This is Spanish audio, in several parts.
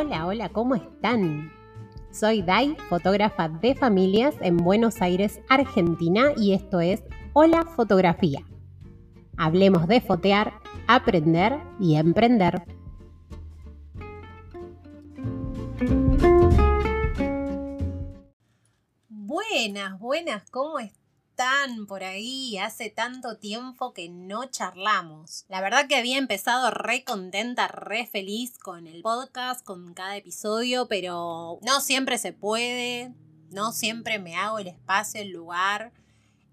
Hola, hola, ¿cómo están? Soy Dai, fotógrafa de familias en Buenos Aires, Argentina, y esto es Hola Fotografía. Hablemos de fotear, aprender y emprender. Buenas, buenas, ¿cómo están? Por ahí? Hace tanto tiempo que no charlamos. La verdad que había empezado re contenta, re feliz con el podcast, con cada episodio, pero no siempre se puede, no siempre me hago el espacio, el lugar.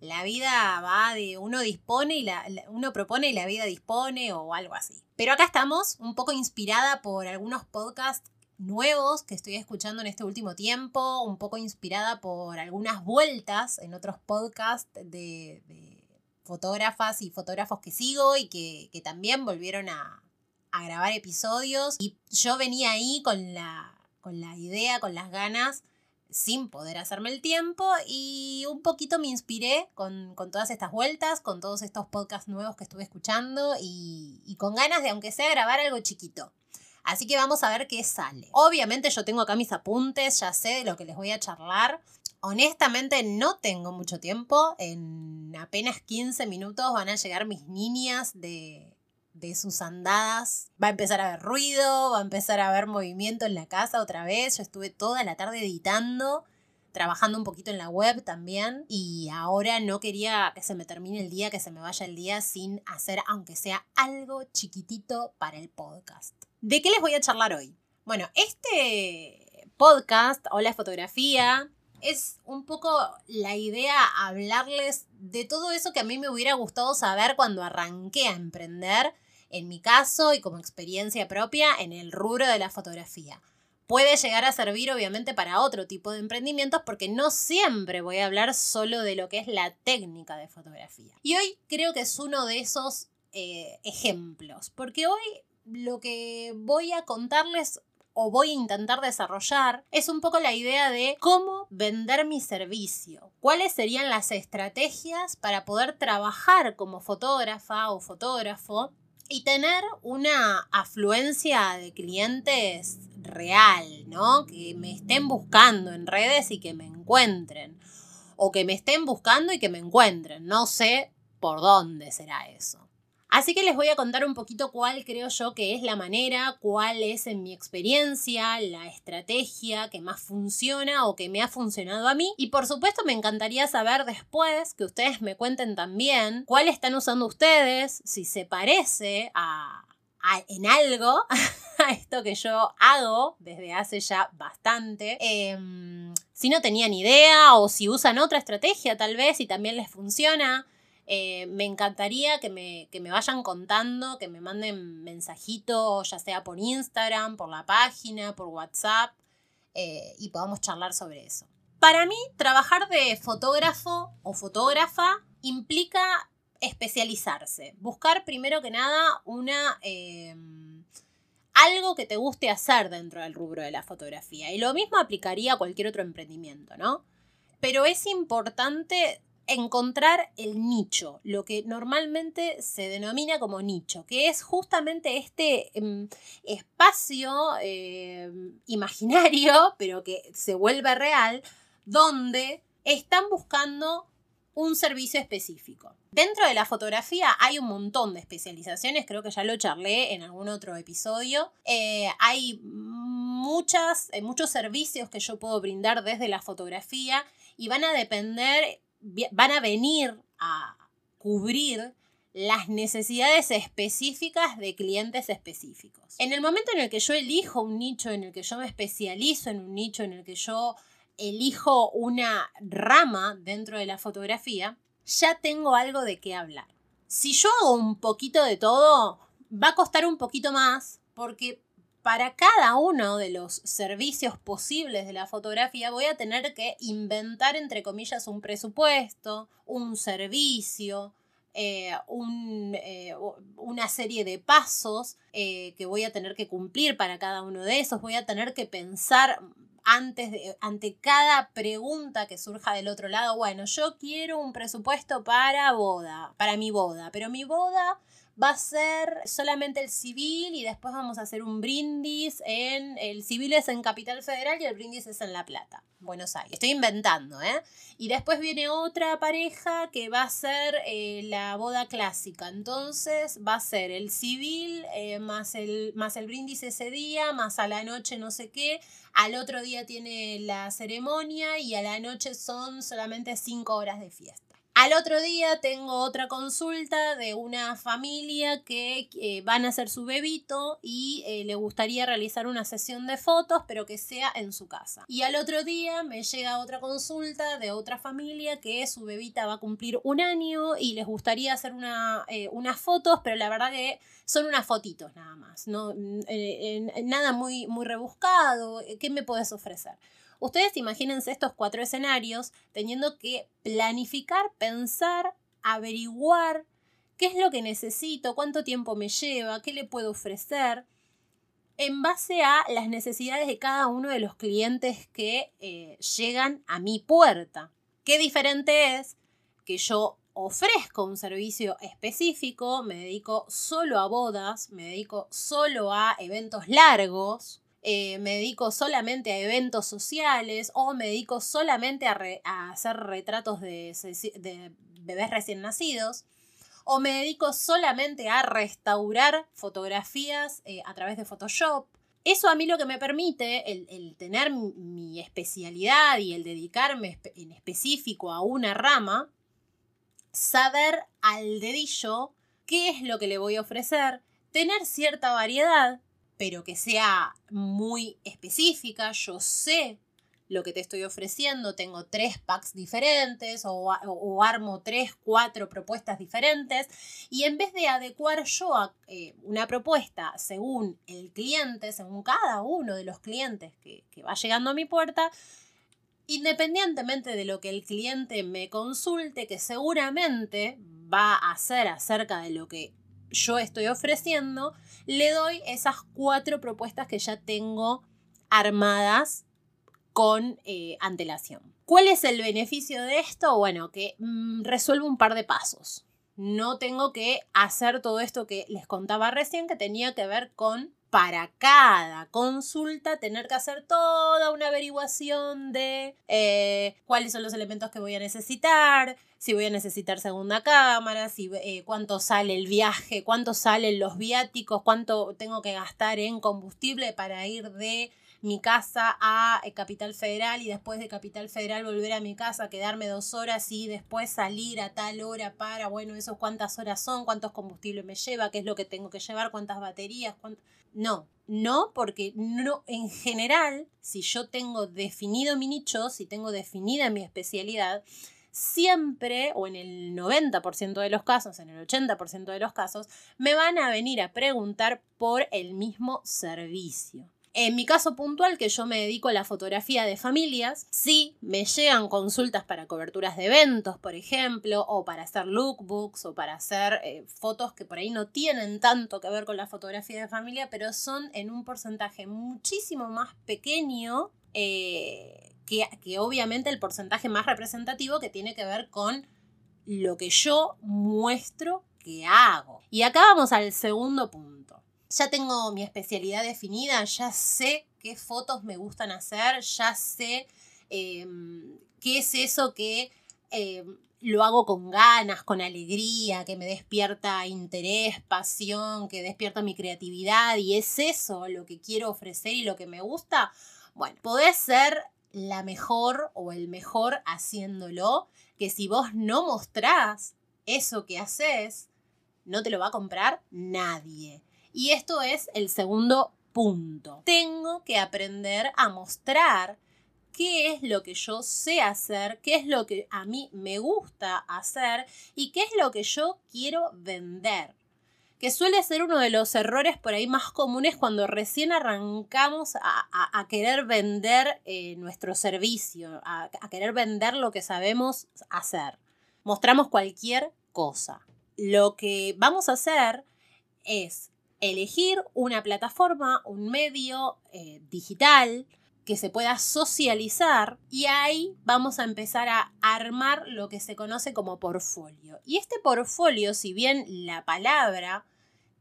La vida va de uno dispone y la, uno propone y la vida dispone o algo así. Pero acá estamos, un poco inspirada por algunos podcasts nuevos que estoy escuchando en este último tiempo, un poco inspirada por algunas vueltas en otros podcasts de, fotógrafas y fotógrafos que sigo y que, también volvieron a, grabar episodios. Y yo venía ahí con la, con la idea, con las ganas sin poder hacerme el tiempo y un poquito me inspiré con, todas estas vueltas, con todos estos podcasts nuevos que estuve escuchando y, y, con ganas de, aunque sea, grabar algo chiquito. Así que vamos a ver qué sale. Obviamente yo tengo acá mis apuntes, ya sé de lo que les voy a charlar. Honestamente no tengo mucho tiempo. En apenas 15 minutos van a llegar mis niñas de, sus andadas. Va a empezar a haber ruido, va a empezar a haber movimiento en la casa otra vez. Yo estuve toda la tarde editando trabajando un poquito en la web también y ahora no quería que se me termine el día, que se me vaya el día sin hacer aunque sea algo chiquitito para el podcast. ¿De qué les voy a charlar hoy? Bueno, este podcast o la fotografía es un poco la idea hablarles de todo eso que a mí me hubiera gustado saber cuando arranqué a emprender, en mi caso y como experiencia propia en el rubro de la fotografía puede llegar a servir obviamente para otro tipo de emprendimientos porque no siempre voy a hablar solo de lo que es la técnica de fotografía. Y hoy creo que es uno de esos eh, ejemplos, porque hoy lo que voy a contarles o voy a intentar desarrollar es un poco la idea de cómo vender mi servicio, cuáles serían las estrategias para poder trabajar como fotógrafa o fotógrafo y tener una afluencia de clientes real, ¿no? Que me estén buscando en redes y que me encuentren. O que me estén buscando y que me encuentren. No sé por dónde será eso. Así que les voy a contar un poquito cuál creo yo que es la manera, cuál es en mi experiencia la estrategia que más funciona o que me ha funcionado a mí. Y por supuesto me encantaría saber después que ustedes me cuenten también cuál están usando ustedes, si se parece a, en algo a esto que yo hago desde hace ya bastante. Em, si no tenían idea o si usan otra estrategia tal vez y también les funciona. Eh, me encantaría que me, que me, vayan contando, que me manden mensajitos, ya sea por Instagram, por la página, por WhatsApp, eh, y podamos charlar sobre eso. Para mí, trabajar de fotógrafo o fotógrafa implica especializarse, buscar primero que nada una... Em, algo que te guste hacer dentro del rubro de la fotografía. Y lo mismo aplicaría a cualquier otro emprendimiento, ¿no? Pero es importante encontrar el nicho, lo que normalmente se denomina como nicho, que es justamente este em, espacio em, imaginario, pero que se vuelve real, donde están buscando un servicio específico. Dentro de la fotografía hay un montón de especializaciones, creo que ya lo charlé en algún otro episodio. Eh, hay muchas, eh, muchos servicios que yo puedo brindar desde la fotografía y van a depender, van a venir a cubrir las necesidades específicas de clientes específicos. En el momento en el que yo elijo un nicho, en el que yo me especializo en un nicho, en el que yo elijo una rama dentro de la fotografía, ya tengo algo de qué hablar. Si yo hago un poquito de todo, va a costar un poquito más porque para cada uno de los servicios posibles de la fotografía voy a tener que inventar, entre comillas, un presupuesto, un servicio, eh, eh, una serie de pasos eh, que voy a tener que cumplir para cada uno de esos. Voy a tener que pensar antes de, ante cada pregunta que surja del otro lado, bueno, yo quiero un presupuesto para boda, para mi boda, pero mi boda va a ser solamente el civil y después vamos a hacer un brindis en, el civil es en Capital Federal y el brindis es en La Plata, Buenos Aires. Estoy inventando, ¿eh? Y después viene otra pareja que va a ser eh, la boda clásica, entonces va a ser el civil eh, más, el, más el brindis ese día, más a la noche no sé qué, al otro día tiene la ceremonia y a la noche son solamente cinco horas de fiesta. Al otro día tengo otra consulta de una familia que eh, van a hacer su bebito y eh, le gustaría realizar una sesión de fotos, pero que sea en su casa. Y al otro día me llega otra consulta de otra familia que su bebita va a cumplir un año y les gustaría hacer una, eh, unas fotos, pero la verdad que son unas fotitos nada más, no, nada muy, muy rebuscado. ¿Qué me puedes ofrecer? Ustedes imagínense estos cuatro escenarios teniendo que planificar, pensar, averiguar qué es lo que necesito, cuánto tiempo me lleva, qué le puedo ofrecer, en base a las necesidades de cada uno de los clientes que eh, llegan a mi puerta. Qué diferente es que yo ofrezco un servicio específico, me dedico solo a bodas, me dedico solo a eventos largos, eh, me dedico solamente a eventos sociales o me dedico solamente a, hacer retratos de, bebés recién nacidos o me dedico solamente a restaurar fotografías eh, a través de Photoshop. Eso a mí lo que me permite, el, tener mi especialidad y el dedicarme en específico a una rama, saber al dedillo qué es lo que le voy a ofrecer, tener cierta variedad pero que sea muy específica. Yo sé lo que te estoy ofreciendo, tengo tres packs diferentes o, armo tres, cuatro propuestas diferentes y en vez de adecuar yo a, eh, una propuesta según el cliente, según cada uno de los clientes que, que va llegando a mi puerta, independientemente de lo que el cliente me consulte, que seguramente va a hacer acerca de lo que yo estoy ofreciendo, le doy esas cuatro propuestas que ya tengo armadas con eh, antelación. ¿Cuál es el beneficio de esto? Bueno, que mm, resuelvo un par de pasos. No tengo que hacer todo esto que les contaba recién, que tenía que ver con para cada consulta tener que hacer toda una averiguación de eh, cuáles son los elementos que voy a necesitar, si voy a necesitar segunda cámara, si, eh, cuánto sale el viaje, cuánto salen los viáticos, cuánto tengo que gastar en combustible para ir de mi casa a eh, Capital Federal y después de Capital Federal volver a mi casa, quedarme dos horas y después salir a tal hora para, bueno, eso cuántas horas son, cuántos combustibles me lleva, qué es lo que tengo que llevar, cuántas baterías, No, no, porque no, en general, si yo tengo definido mi nicho, si tengo definida mi especialidad, siempre, o en el 90% de los casos, en el 80% de los casos, me van a venir a preguntar por el mismo servicio. En mi caso puntual, que yo me dedico a la fotografía de familias, sí me llegan consultas para coberturas de eventos, por ejemplo, o para hacer lookbooks, o para hacer eh, fotos que por ahí no tienen tanto que ver con la fotografía de familia, pero son en un porcentaje muchísimo más pequeño eh, que, obviamente el porcentaje más representativo que tiene que ver con lo que yo muestro que hago. Y acá vamos al segundo punto. Ya tengo mi especialidad definida, ya sé qué fotos me gustan hacer, ya sé em, qué es eso que em, lo hago con ganas, con alegría, que me despierta interés, pasión, que despierta mi creatividad y es eso lo que quiero ofrecer y lo que me gusta. Bueno, podés ser la mejor o el mejor haciéndolo, que si vos no mostrás eso que haces, no te lo va a comprar nadie. Y esto es el segundo punto. Tengo que aprender a mostrar qué es lo que yo sé hacer, qué es lo que a mí me gusta hacer y qué es lo que yo quiero vender que suele ser uno de los errores por ahí más comunes cuando recién arrancamos a, querer vender eh, nuestro servicio, a, a querer vender lo que sabemos hacer. Mostramos cualquier cosa. Lo que vamos a hacer es elegir una plataforma, un medio eh, digital que se pueda socializar y ahí vamos a empezar a armar lo que se conoce como portfolio. Y este portfolio, si bien la palabra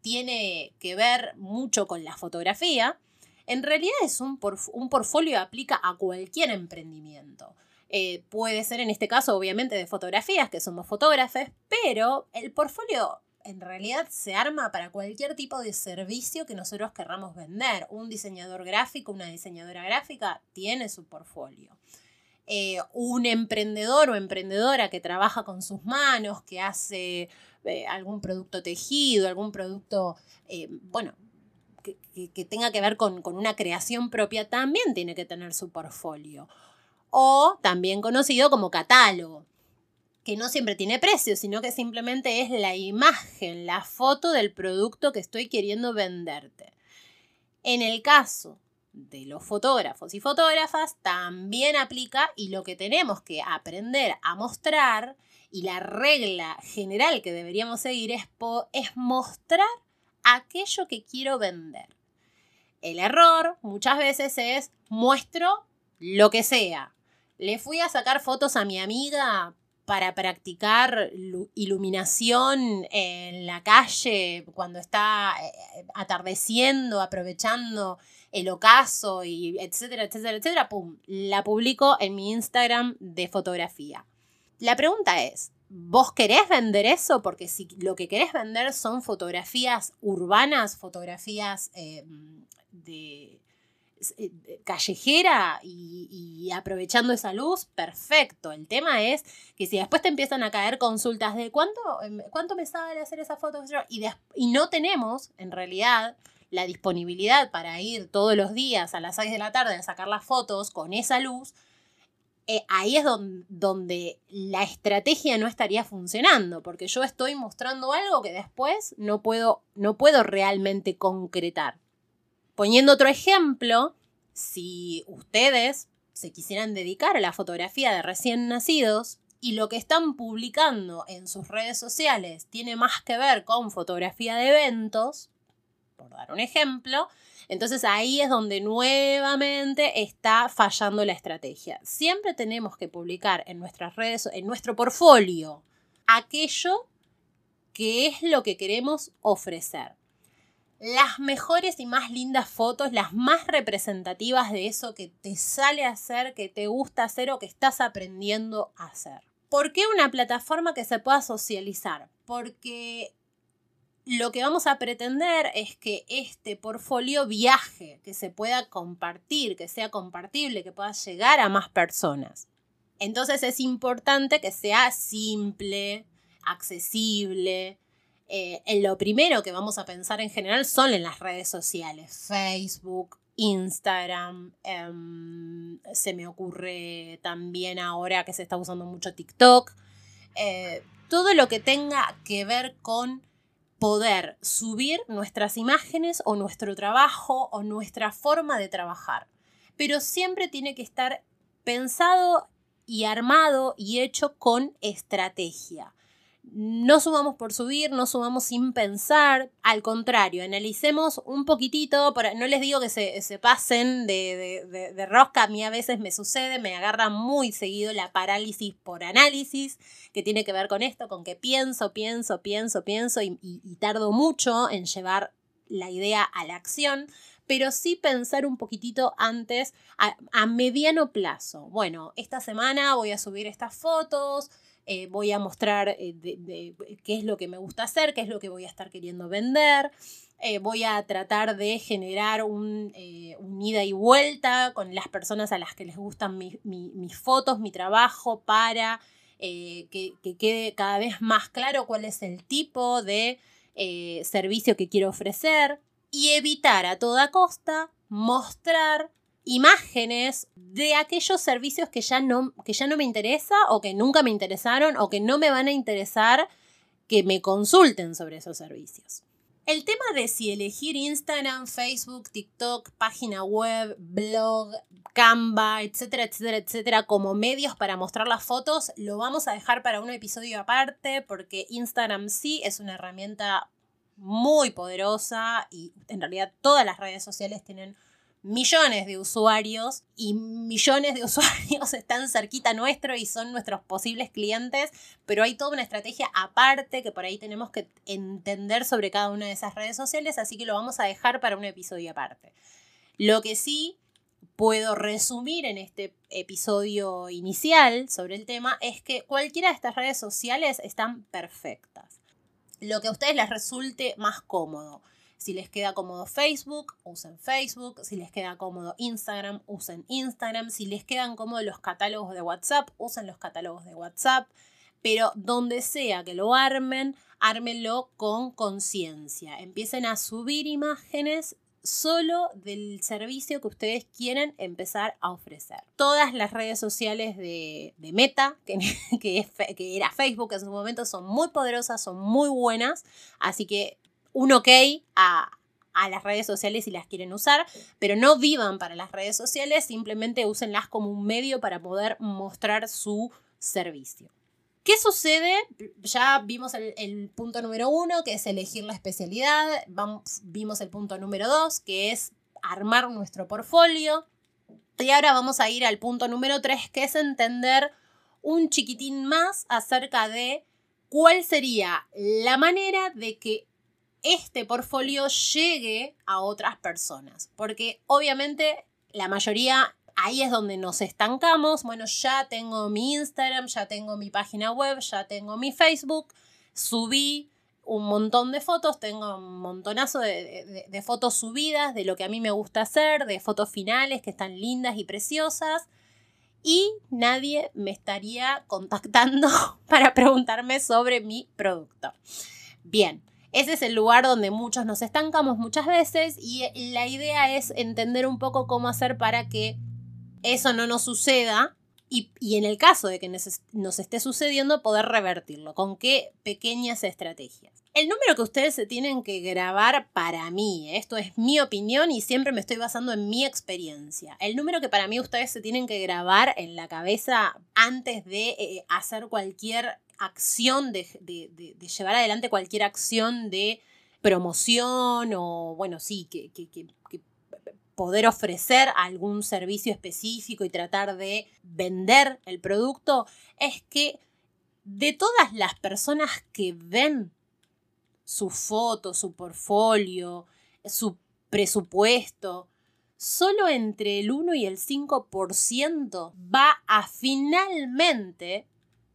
tiene que ver mucho con la fotografía, en realidad es un, un portfolio aplica a cualquier emprendimiento. Eh, puede ser en este caso, obviamente, de fotografías, que somos fotógrafos, pero el portfolio en realidad se arma para cualquier tipo de servicio que nosotros querramos vender. Un diseñador gráfico, una diseñadora gráfica tiene su portfolio. Eh, un emprendedor o emprendedora que trabaja con sus manos, que hace eh, algún producto tejido, algún producto, eh, bueno, que, tenga que ver con, con una creación propia, también tiene que tener su portfolio. O también conocido como catálogo que no siempre tiene precio, sino que simplemente es la imagen, la foto del producto que estoy queriendo venderte. En el caso de los fotógrafos y fotógrafas, también aplica y lo que tenemos que aprender a mostrar y la regla general que deberíamos seguir es, es mostrar aquello que quiero vender. El error muchas veces es muestro lo que sea. Le fui a sacar fotos a mi amiga para practicar iluminación en la calle cuando está eh, atardeciendo, aprovechando el ocaso y etcétera, etcétera, etcétera, pum, la publico en mi Instagram de fotografía. La pregunta es, ¿vos querés vender eso? Porque si lo que querés vender son fotografías urbanas, fotografías eh, eh, callejera y, aprovechando esa luz, perfecto. El tema es que si después te empiezan a caer consultas de cuánto, em, cuánto me sale hacer esa foto y, y no tenemos en realidad la disponibilidad para ir todos los días a las 6 de la tarde a sacar las fotos con esa luz, eh, ahí es donde, donde, la estrategia no estaría funcionando, porque yo estoy mostrando algo que después no puedo, no puedo realmente concretar. Poniendo otro ejemplo, si ustedes se quisieran dedicar a la fotografía de recién nacidos y lo que están publicando en sus redes sociales tiene más que ver con fotografía de eventos, por dar un ejemplo, entonces ahí es donde nuevamente está fallando la estrategia. Siempre tenemos que publicar en nuestras redes, en nuestro portfolio, aquello que es lo que queremos ofrecer las mejores y más lindas fotos, las más representativas de eso que te sale a hacer, que te gusta hacer o que estás aprendiendo a hacer. ¿Por qué una plataforma que se pueda socializar? Porque lo que vamos a pretender es que este portfolio viaje, que se pueda compartir, que sea compartible, que pueda llegar a más personas. Entonces es importante que sea simple, accesible, eh, en lo primero que vamos a pensar en general son en las redes sociales, Facebook, Instagram, em, se me ocurre también ahora que se está usando mucho TikTok, eh, todo lo que tenga que ver con poder subir nuestras imágenes o nuestro trabajo o nuestra forma de trabajar. Pero siempre tiene que estar pensado y armado y hecho con estrategia no sumamos por subir, no sumamos sin pensar, al contrario, analicemos un poquitito, no les digo que se, pasen de, de, rosca, a mí a veces me sucede, me agarra muy seguido la parálisis por análisis, que tiene que ver con esto, con que pienso, pienso, pienso, pienso y, tardo mucho en llevar la idea a la acción pero sí pensar un poquitito antes a, a, mediano plazo. Bueno, esta semana voy a subir estas fotos, eh, voy a mostrar eh, qué es lo que me gusta hacer, qué es lo que voy a estar queriendo vender. Eh, voy a tratar de generar un, ida y vuelta con las personas a las que les gustan mis fotos, mi trabajo, para que, quede cada vez más claro cuál es el tipo de servicio que quiero ofrecer y evitar a toda costa mostrar imágenes de aquellos servicios que ya no, que ya no me interesa o que nunca me interesaron o que no me van a interesar que me consulten sobre esos servicios. El tema de si elegir Instagram, Facebook, TikTok, página web, blog, Canva, etcétera, etcétera, etcétera, como medios para mostrar las fotos, lo vamos a dejar para un episodio aparte porque Instagram sí es una herramienta muy poderosa y en realidad todas las redes sociales tienen millones de usuarios y millones de usuarios están cerquita nuestro y son nuestros posibles clientes, pero hay toda una estrategia aparte que por ahí tenemos que entender sobre cada una de esas redes sociales, así que lo vamos a dejar para un episodio aparte. Lo que sí puedo resumir en este episodio inicial sobre el tema es que cualquiera de estas redes sociales están perfectas. Lo que a ustedes les resulte más cómodo. Si les queda cómodo Facebook, usen Facebook. Si les queda cómodo Instagram, usen Instagram. Si les quedan cómodos los catálogos de WhatsApp, usen los catálogos de WhatsApp. Pero donde sea que lo armen, ármenlo con conciencia. Empiecen a subir imágenes solo del servicio que ustedes quieren empezar a ofrecer. Todas las redes sociales de, Meta, que, que, que, era Facebook en su momento, son muy poderosas, son muy buenas, así que un ok a, las redes sociales si las quieren usar, pero no vivan para las redes sociales, simplemente úsenlas como un medio para poder mostrar su servicio. ¿Qué sucede? Ya vimos el, punto número uno, que es elegir la especialidad. Vamos, vimos el punto número dos, que es armar nuestro portfolio. Y ahora vamos a ir al punto número tres, que es entender un chiquitín más acerca de cuál sería la manera de que este portfolio llegue a otras personas. Porque obviamente la mayoría ahí es donde nos estancamos. Bueno, ya tengo mi Instagram, ya tengo mi página web, ya tengo mi Facebook, subí un montón de fotos, tengo un montonazo de, fotos subidas de lo que a mí me gusta hacer, de fotos finales que están lindas y preciosas. Y nadie me estaría contactando para preguntarme sobre mi producto. Bien, ese es el lugar donde muchos nos estancamos muchas veces y la idea es entender un poco cómo hacer para que eso no nos suceda y, en el caso de que nos, esté sucediendo, poder revertirlo. ¿Con qué pequeñas estrategias? El número que ustedes se tienen que grabar para mí, esto es mi opinión y siempre me estoy basando en mi experiencia. El número que para mí ustedes se tienen que grabar en la cabeza antes de eh, hacer cualquier acción, de, llevar adelante cualquier acción de promoción o, bueno, sí, que, poder ofrecer algún servicio específico y tratar de vender el producto, es que de todas las personas que ven su foto, su portfolio, su presupuesto, solo entre el 1 y el 5% va a finalmente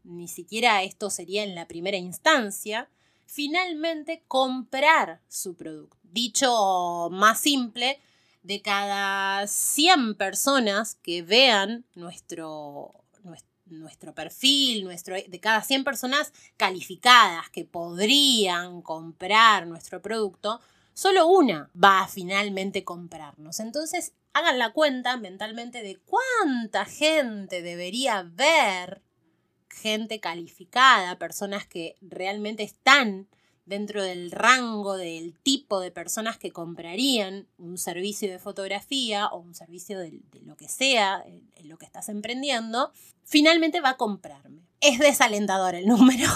ni siquiera esto sería en la primera instancia, finalmente comprar su producto. Dicho más simple, de cada 100 personas que vean nuestro, nuestro perfil, nuestro, de cada 100 personas calificadas que podrían comprar nuestro producto, solo una va a finalmente comprarnos. Entonces, hagan la cuenta mentalmente de cuánta gente debería ver gente calificada, personas que realmente están dentro del rango del tipo de personas que comprarían un servicio de fotografía o un servicio de, lo que sea, en lo que estás emprendiendo, finalmente va a comprarme. Es desalentador el número.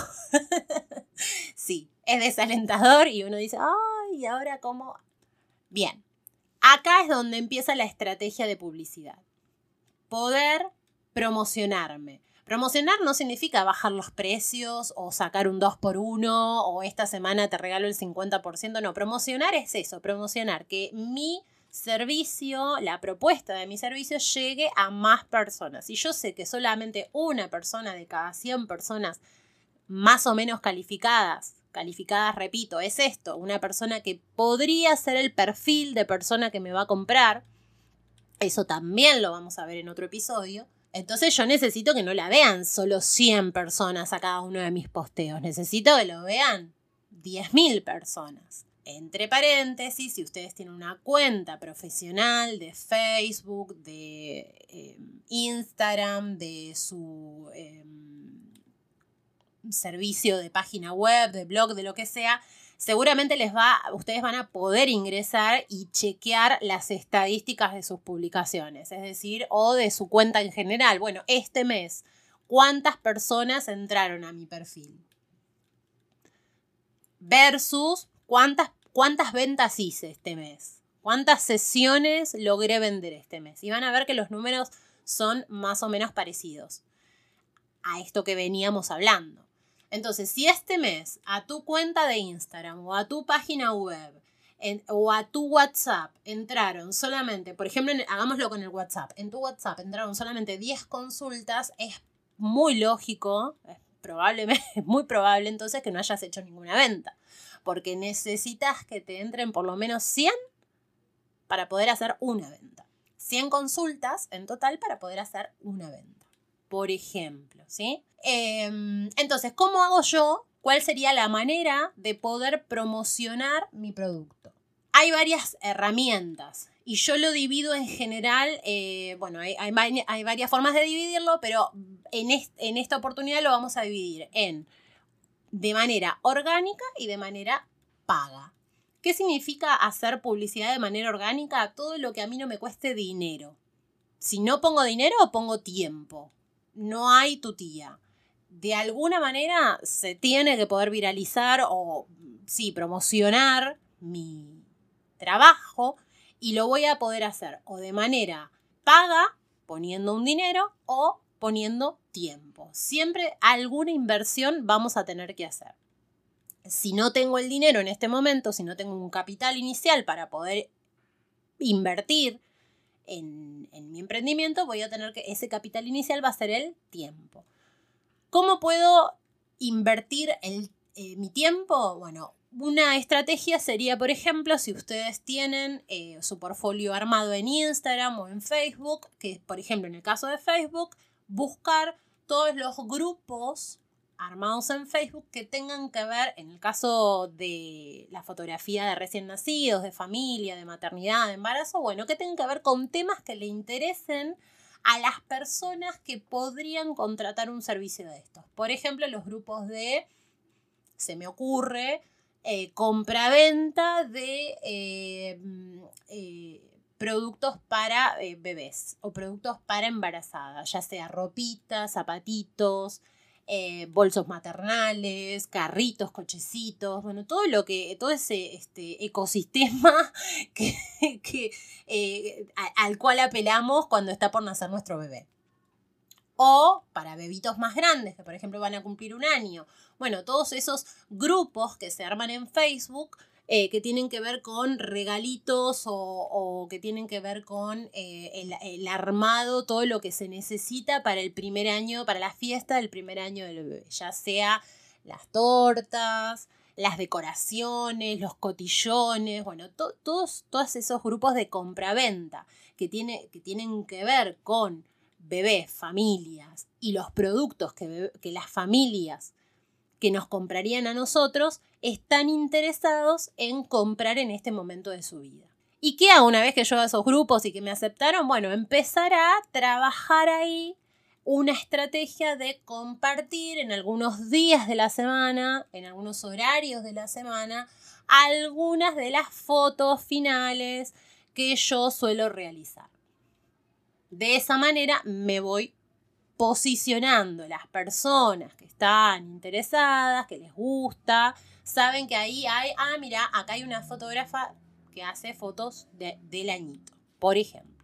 sí, es desalentador y uno dice, ay, ¿y ahora cómo? Bien, acá es donde empieza la estrategia de publicidad. Poder promocionarme Promocionar no significa bajar los precios o sacar un 2 por 1 o esta semana te regalo el 50%. No, promocionar es eso, promocionar que mi servicio, la propuesta de mi servicio llegue a más personas. Si yo sé que solamente una persona de cada 100 personas más o menos calificadas, calificadas, repito, es esto, una persona que podría ser el perfil de persona que me va a comprar, eso también lo vamos a ver en otro episodio. Entonces yo necesito que no la vean solo 100 personas a cada uno de mis posteos. Necesito que lo vean 10.000 personas. Entre paréntesis, si ustedes tienen una cuenta profesional de Facebook, de em, Instagram, de su em, servicio de página web, de blog, de lo que sea, seguramente les va, ustedes van a poder ingresar y chequear las estadísticas de sus publicaciones, es decir, o de su cuenta en general. Bueno, este mes, ¿cuántas personas entraron a mi perfil? Versus cuántas, cuántas ventas hice este mes. cuántas sesiones logré vender este mes. Y van a ver que los números son más o menos parecidos a esto que veníamos hablando. Entonces, si este mes a tu cuenta de Instagram o a tu página web o a tu WhatsApp entraron solamente, por ejemplo, hagámoslo con el WhatsApp, en tu WhatsApp entraron solamente 10 consultas, es muy lógico, es probablemente, es muy probable entonces que no hayas hecho ninguna venta, porque necesitas que te entren por lo menos 100 para poder hacer una venta. 100 consultas en total para poder hacer una venta, por ejemplo, ¿sí? Em, entonces, ¿cómo hago yo? ¿Cuál sería la manera de poder promocionar mi producto? Hay varias herramientas y yo lo divido en general, eh, bueno, hay, varias formas de dividirlo, pero en, en esta oportunidad lo vamos a dividir en de manera orgánica y de manera paga. ¿Qué significa hacer publicidad de manera orgánica? Todo lo que a mí no me cueste dinero. Si no pongo dinero, pongo tiempo. No hay tu tía. De alguna manera se tiene que poder viralizar o, sí, promocionar mi, trabajo y lo voy a poder hacer o de manera paga, poniendo un dinero, o poniendo tiempo. Siempre alguna inversión vamos a tener que hacer. Si no tengo el dinero en este momento, si no tengo un capital inicial para poder invertir en, mi emprendimiento, voy a tener que ese capital inicial va a ser el tiempo. ¿Cómo puedo invertir el, eh, mi tiempo? Bueno, una estrategia sería, por ejemplo, si ustedes tienen eh, su portfolio armado en Instagram o en Facebook, que por ejemplo en el caso de Facebook, buscar todos los grupos armados en Facebook que tengan que ver, en el caso de la fotografía de recién nacidos, de familia, de maternidad, de embarazo, bueno, que tengan que ver con temas que le interesen a las personas que podrían contratar un servicio de estos. Por ejemplo, los grupos de, se me ocurre, eh, compra-venta de eh, mm, eh, productos para bebés o productos para embarazadas, ya sea ropitas, zapatitos, bolsos maternales, carritos, cochecitos, bueno, todo lo que, todo ese este, ecosistema que, al cual apelamos cuando está por nacer nuestro bebé. O para bebitos más grandes, que por ejemplo van a cumplir un año, bueno, todos esos grupos que se arman en Facebook eh, que tienen que ver con regalitos o, que tienen que ver con eh, el, armado, todo lo que se necesita para el primer año, para la fiesta del primer año del bebé, ya sea las tortas, las decoraciones, los cotillones, bueno, todos, todos esos grupos de compraventa que, tiene, que tienen que ver con bebés, familias y los productos que, que las familias que nos comprarían a nosotros están interesados en comprar en este momento de su vida. ¿Y hago una vez que yo a esos grupos y que me aceptaron? Bueno, empezar a trabajar ahí una estrategia de compartir en algunos días de la semana, en algunos horarios de la semana, algunas de las fotos finales que yo suelo realizar. De esa manera me voy posicionando las personas que están interesadas, que les gusta, saben que ahí hay, ah, mira, acá hay una fotógrafa que hace fotos del añito, por ejemplo.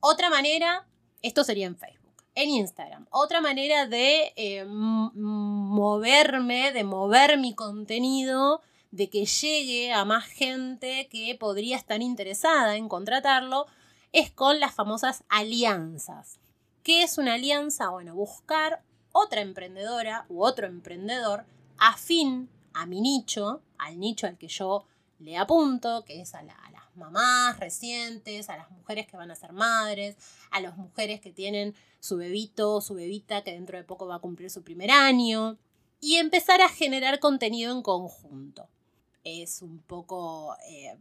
Otra manera, esto sería en Facebook. En Instagram, otra manera de eh, moverme, de mover mi contenido, de que llegue a más gente que podría estar interesada en contratarlo, es con las famosas alianzas. ¿Qué es una alianza? Bueno, buscar otra emprendedora u otro emprendedor afín a mi nicho, al nicho al que yo le apunto, que es a, las mamás recientes, a las mujeres que van a ser madres, a las mujeres que tienen su bebito o su bebita que dentro de poco va a cumplir su primer año, y empezar a generar contenido en conjunto. Es un poco eh,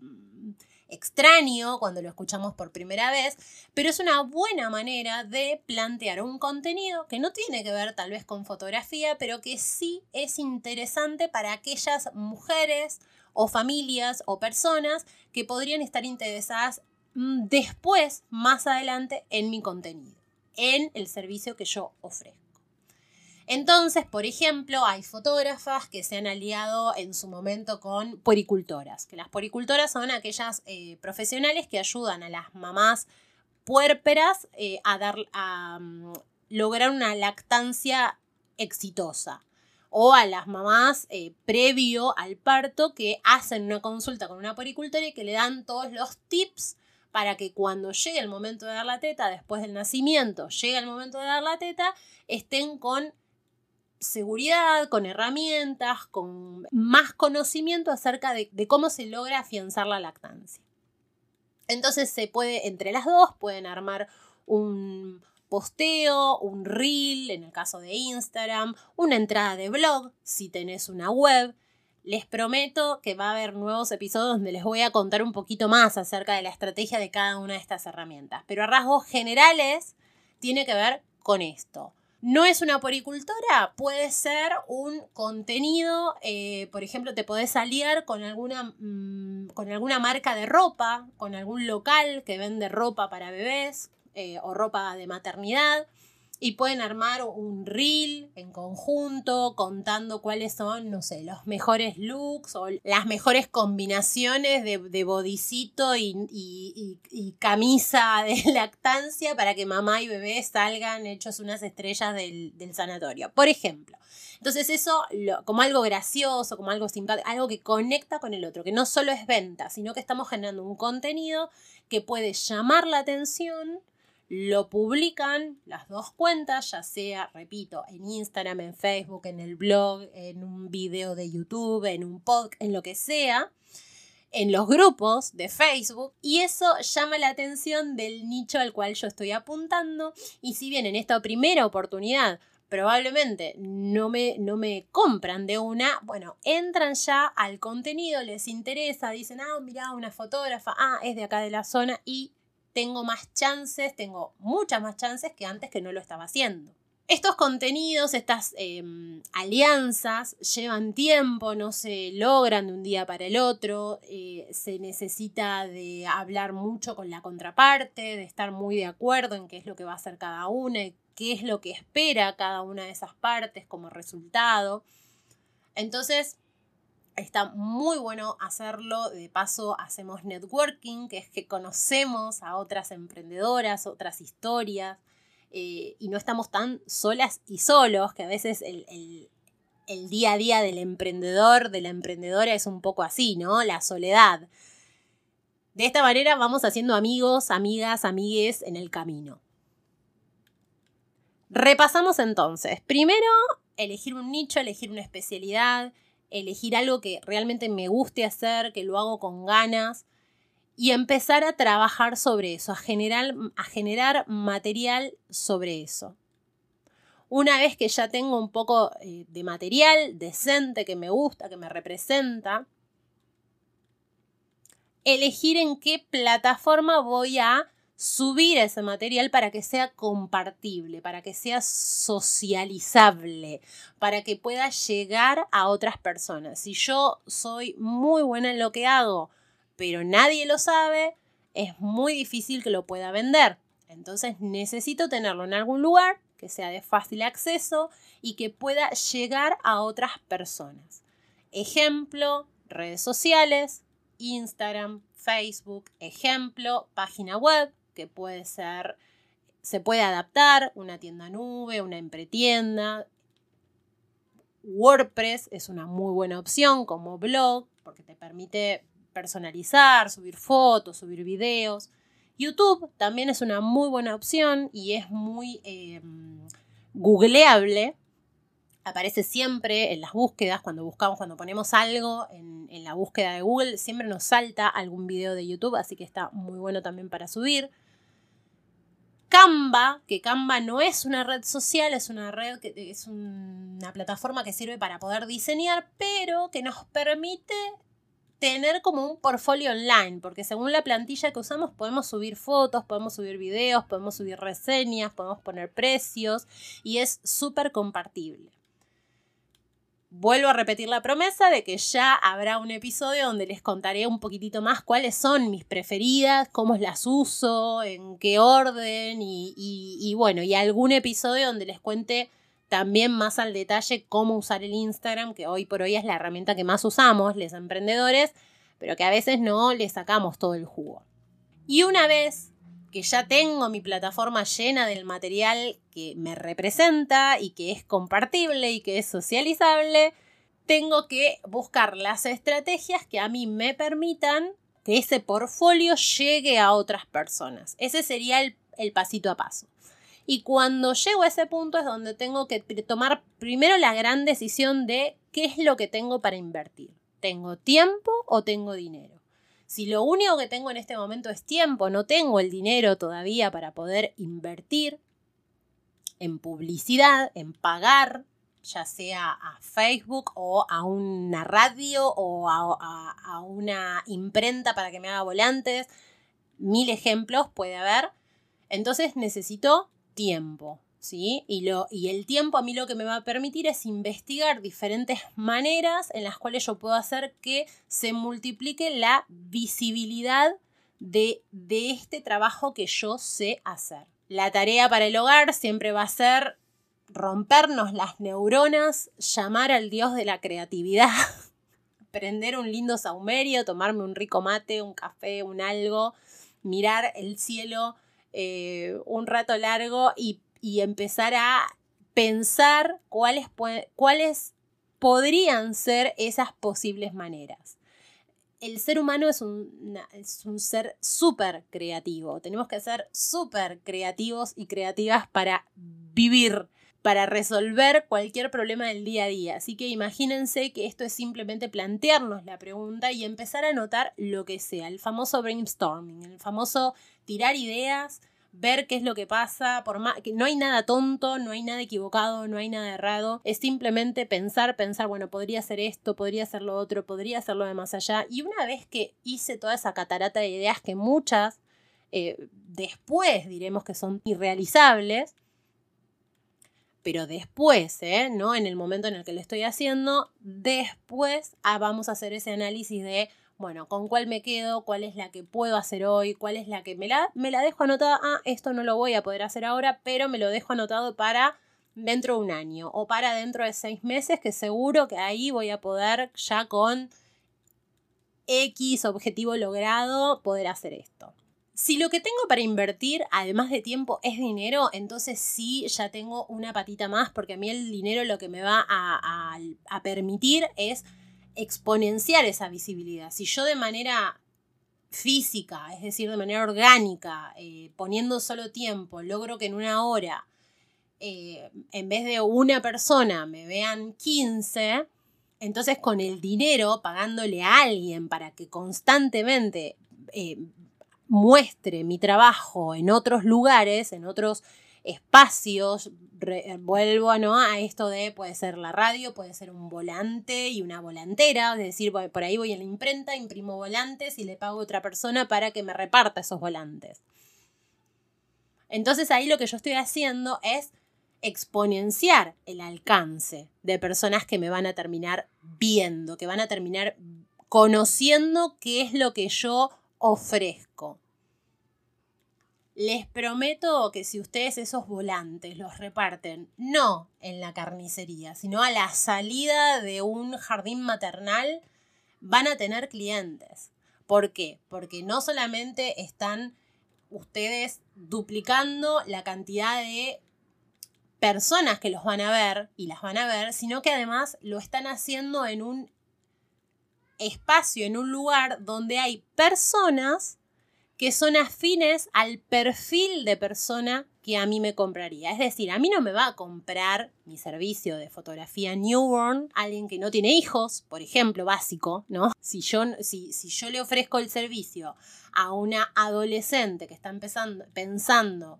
extraño cuando lo escuchamos por primera vez, pero es una buena manera de plantear un contenido que no tiene que ver tal vez con fotografía, pero que sí es interesante para aquellas mujeres o familias o personas que podrían estar interesadas mm, después, más adelante, en mi contenido, en el servicio que yo ofrezco. Entonces, por ejemplo, hay fotógrafas que se han aliado en su momento con puericultoras, que las puericultoras son aquellas eh, profesionales que ayudan a las mamás puérperas eh, a, dar, a mm, lograr una lactancia exitosa. O a las mamás eh, previo al parto que hacen una consulta con una puericultora y que le dan todos los tips para que cuando llegue el momento de dar la teta, después del nacimiento, llegue el momento de dar la teta, estén con seguridad, con herramientas, con más conocimiento acerca de, cómo se logra afianzar la lactancia. Entonces se puede, entre las dos, pueden armar un posteo, un reel, en el caso de Instagram, una entrada de blog, si tenés una web. Les prometo que va a haber nuevos episodios donde les voy a contar un poquito más acerca de la estrategia de cada una de estas herramientas. Pero a rasgos generales tiene que ver con esto no es una poricultora, puede ser un contenido, eh, por ejemplo, te podés aliar con alguna, mm, con alguna marca de ropa, con algún local que vende ropa para bebés eh, o ropa de maternidad y pueden armar un reel en conjunto contando cuáles son, no sé, los mejores looks o las mejores combinaciones de, de bodicito y, camisa de lactancia para que mamá y bebé salgan hechos unas estrellas del, sanatorio, por ejemplo. Entonces eso como algo gracioso, como algo simpático, algo que conecta con el otro, que no solo es venta, sino que estamos generando un contenido que puede llamar la atención lo publican las dos cuentas, ya sea, repito, en Instagram, en Facebook, en el blog, en un video de YouTube, en un podcast, en lo que sea, en los grupos de Facebook y eso llama la atención del nicho al cual yo estoy apuntando y si bien en esta primera oportunidad probablemente no me, no me compran de una, bueno, entran ya al contenido, les interesa, dicen, ah, mira, una fotógrafa, ah, es de acá de la zona y tengo más chances, tengo muchas más chances que antes que no lo estaba haciendo. Estos contenidos, estas em, alianzas llevan tiempo, no se logran de un día para el otro, eh, se necesita de hablar mucho con la contraparte, de estar muy de acuerdo en qué es lo que va a hacer cada una qué es lo que espera cada una de esas partes como resultado. Entonces, está muy bueno hacerlo. De paso, hacemos networking, que es que conocemos a otras emprendedoras, otras historias, eh, y no estamos tan solas y solos, que a veces el, el, día a día del emprendedor, de la emprendedora es un poco así, ¿no? La soledad. De esta manera vamos haciendo amigos, amigas, amigues en el camino. Repasamos entonces. Primero, elegir un nicho, elegir una especialidad, elegir algo que realmente me guste hacer, que lo hago con ganas y empezar a trabajar sobre eso, a generar, a generar material sobre eso. Una vez que ya tengo un poco eh, de material decente que me gusta, que me representa, elegir en qué plataforma voy a subir ese material para que sea compartible, para que sea socializable, para que pueda llegar a otras personas. Si yo soy muy buena en lo que hago, pero nadie lo sabe, es muy difícil que lo pueda vender. Entonces necesito tenerlo en algún lugar que sea de fácil acceso y que pueda llegar a otras personas. Ejemplo, redes sociales, Instagram, Facebook, ejemplo, página web, que puede ser, se puede adaptar, una tienda nube, una empretienda. WordPress es una muy buena opción como blog porque te permite personalizar, subir fotos, subir videos. YouTube también es una muy buena opción y es muy em, googleable. Aparece siempre en las búsquedas, cuando buscamos, cuando ponemos algo en, en la búsqueda de Google, siempre nos salta algún video de YouTube, así que está muy bueno también para subir. Canva, que Canva no es una red social, es una red que es una plataforma que sirve para poder diseñar, pero que nos permite tener como un portfolio online, porque según la plantilla que usamos podemos subir fotos, podemos subir videos, podemos subir reseñas, podemos poner precios y es súper compartible. Vuelvo a repetir la promesa de que ya habrá un episodio donde les contaré un poquitito más cuáles son mis preferidas, cómo las uso, en qué orden y, bueno, y algún episodio donde les cuente también más al detalle cómo usar el Instagram, que hoy por hoy es la herramienta que más usamos los emprendedores, pero que a veces no le sacamos todo el jugo. Y una vez que ya tengo mi plataforma llena del material que me representa y que es compartible y que es socializable, tengo que buscar las estrategias que a mí me permitan que ese portfolio llegue a otras personas. Ese sería el, el pasito a paso. Y cuando llego a ese punto es donde tengo que tomar primero la gran decisión de qué es lo que tengo para invertir. ¿Tengo tiempo o tengo dinero? Si lo único que tengo en este momento es tiempo, no tengo el dinero todavía para poder invertir en publicidad, en pagar, ya sea a Facebook o a una radio o a, una imprenta para que me haga volantes, mil ejemplos puede haber. Entonces necesito tiempo. ¿Sí? Y, lo, y el tiempo a mí lo que me va a permitir es investigar diferentes maneras en las cuales yo puedo hacer que se multiplique la visibilidad de, de este trabajo que yo sé hacer. La tarea para el hogar siempre va a ser rompernos las neuronas, llamar al dios de la creatividad, prender un lindo saumerio, tomarme un rico mate, un café, un algo, mirar el cielo eh, un rato largo y y empezar a pensar cuáles, cuáles podrían ser esas posibles maneras. El ser humano es un, es un ser súper creativo. Tenemos que ser súper creativos y creativas para vivir, para resolver cualquier problema del día a día. Así que imagínense que esto es simplemente plantearnos la pregunta y empezar a notar lo que sea. El famoso brainstorming, el famoso tirar ideas, ver qué es lo que pasa, por más que no hay nada tonto, no hay nada equivocado, no hay nada errado, es simplemente pensar, pensar, bueno, podría ser esto, podría ser lo otro, podría ser lo de más allá. Y una vez que hice toda esa catarata de ideas que muchas eh, después diremos que son irrealizables, pero después, ¿eh? ¿no? En el momento en el que lo estoy haciendo, después ah, vamos a hacer ese análisis de, bueno, con cuál me quedo, cuál es la que puedo hacer hoy, cuál es la que me la, me la dejo anotada, ah, esto no lo voy a poder hacer ahora, pero me lo dejo anotado para dentro de un año o para dentro de seis meses, que seguro que ahí voy a poder ya con X objetivo logrado poder hacer esto. Si lo que tengo para invertir, además de tiempo, es dinero, entonces sí, ya tengo una patita más, porque a mí el dinero lo que me va a, a permitir es exponenciar esa visibilidad. Si yo de manera física, es decir, de manera orgánica, eh, poniendo solo tiempo, logro que en una hora, eh, en vez de una persona, me vean 15, entonces con el dinero, pagándole a alguien para que constantemente eh, muestre mi trabajo en otros lugares, en otros espacios, vuelvo ¿no? a esto de puede ser la radio, puede ser un volante y una volantera, es decir, por ahí voy a la imprenta, imprimo volantes y le pago a otra persona para que me reparta esos volantes. Entonces ahí lo que yo estoy haciendo es exponenciar el alcance de personas que me van a terminar viendo, que van a terminar conociendo qué es lo que yo ofrezco. Les prometo que si ustedes esos volantes los reparten no en la carnicería, sino a la salida de un jardín maternal, van a tener clientes. ¿Por qué? Porque no solamente están ustedes duplicando la cantidad de personas que los van a ver y las van a ver, sino que además lo están haciendo en un espacio, en un lugar donde hay personas que son afines al perfil de persona que a mí me compraría. Es decir, a mí no me va a comprar mi servicio de fotografía newborn alguien que no tiene hijos, por ejemplo, básico, ¿no? Si yo, si, si yo le ofrezco el servicio a una adolescente que está empezando, pensando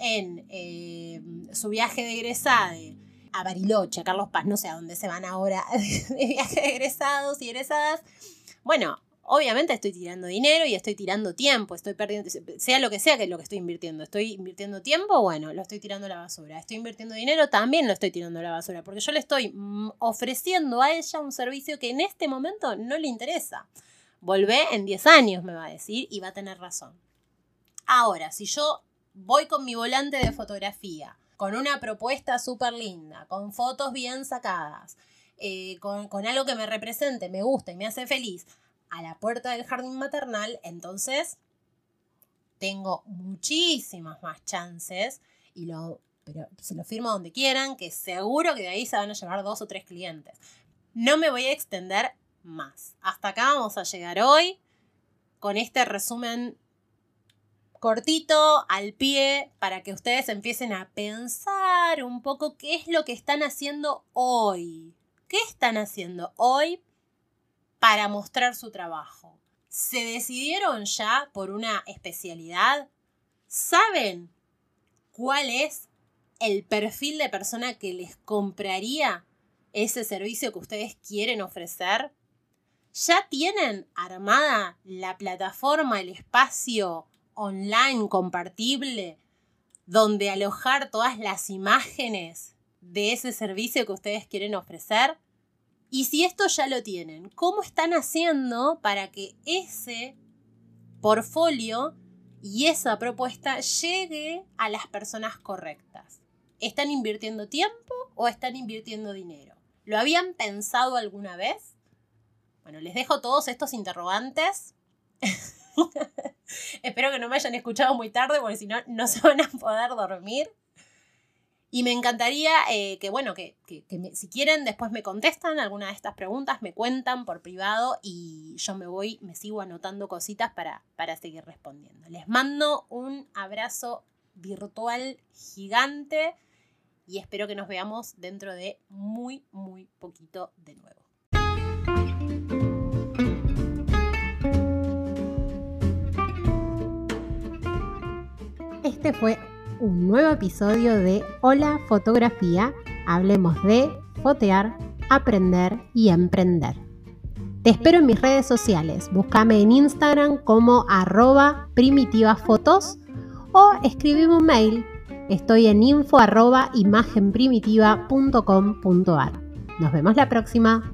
en eh, su viaje de egresade a Bariloche, a Carlos Paz, no sé a dónde se van ahora de viaje de egresados y egresadas, bueno, Obviamente estoy tirando dinero y estoy tirando tiempo, estoy perdiendo, sea lo que sea que es lo que estoy invirtiendo. ¿Estoy invirtiendo tiempo? Bueno, lo estoy tirando a la basura. ¿Estoy invirtiendo dinero? También lo estoy tirando a la basura, porque yo le estoy mm, ofreciendo a ella un servicio que en este momento no le interesa. Volvé en 10 años, me va a decir, y va a tener razón. Ahora, si yo voy con mi volante de fotografía, con una propuesta súper linda, con fotos bien sacadas, eh, con, con algo que me represente, me gusta y me hace feliz, a la puerta del jardín maternal, entonces tengo muchísimas más chances y lo, pero se lo firmo donde quieran, que seguro que de ahí se van a llevar dos o tres clientes. No me voy a extender más. Hasta acá vamos a llegar hoy con este resumen cortito al pie para que ustedes empiecen a pensar un poco qué es lo que están haciendo hoy. ¿Qué están haciendo hoy para mostrar su trabajo? ¿Se decidieron ya por una especialidad? ¿Saben cuál es el perfil de persona que les compraría ese servicio que ustedes quieren ofrecer? ¿Ya tienen armada la plataforma, el espacio online compartible donde alojar todas las imágenes de ese servicio que ustedes quieren ofrecer? Y si esto ya lo tienen, ¿cómo están haciendo para que ese portfolio y esa propuesta llegue a las personas correctas? ¿Están invirtiendo tiempo o están invirtiendo dinero? ¿Lo habían pensado alguna vez? Bueno, les dejo todos estos interrogantes. Espero que no me hayan escuchado muy tarde porque si no, no se van a poder dormir. Y me encantaría eh, que, bueno, que, si quieren después me contestan alguna de estas preguntas, me cuentan por privado y yo me voy, me sigo anotando cositas para, para seguir respondiendo. Les mando un abrazo virtual gigante y espero que nos veamos dentro de muy, muy poquito de nuevo. Este fue un nuevo episodio de Hola Fotografía. Hablemos de fotear, aprender y emprender. Te espero en mis redes sociales. Búscame en Instagram como arroba primitivafotos o escribime un mail. Estoy en info arroba. Nos vemos la próxima.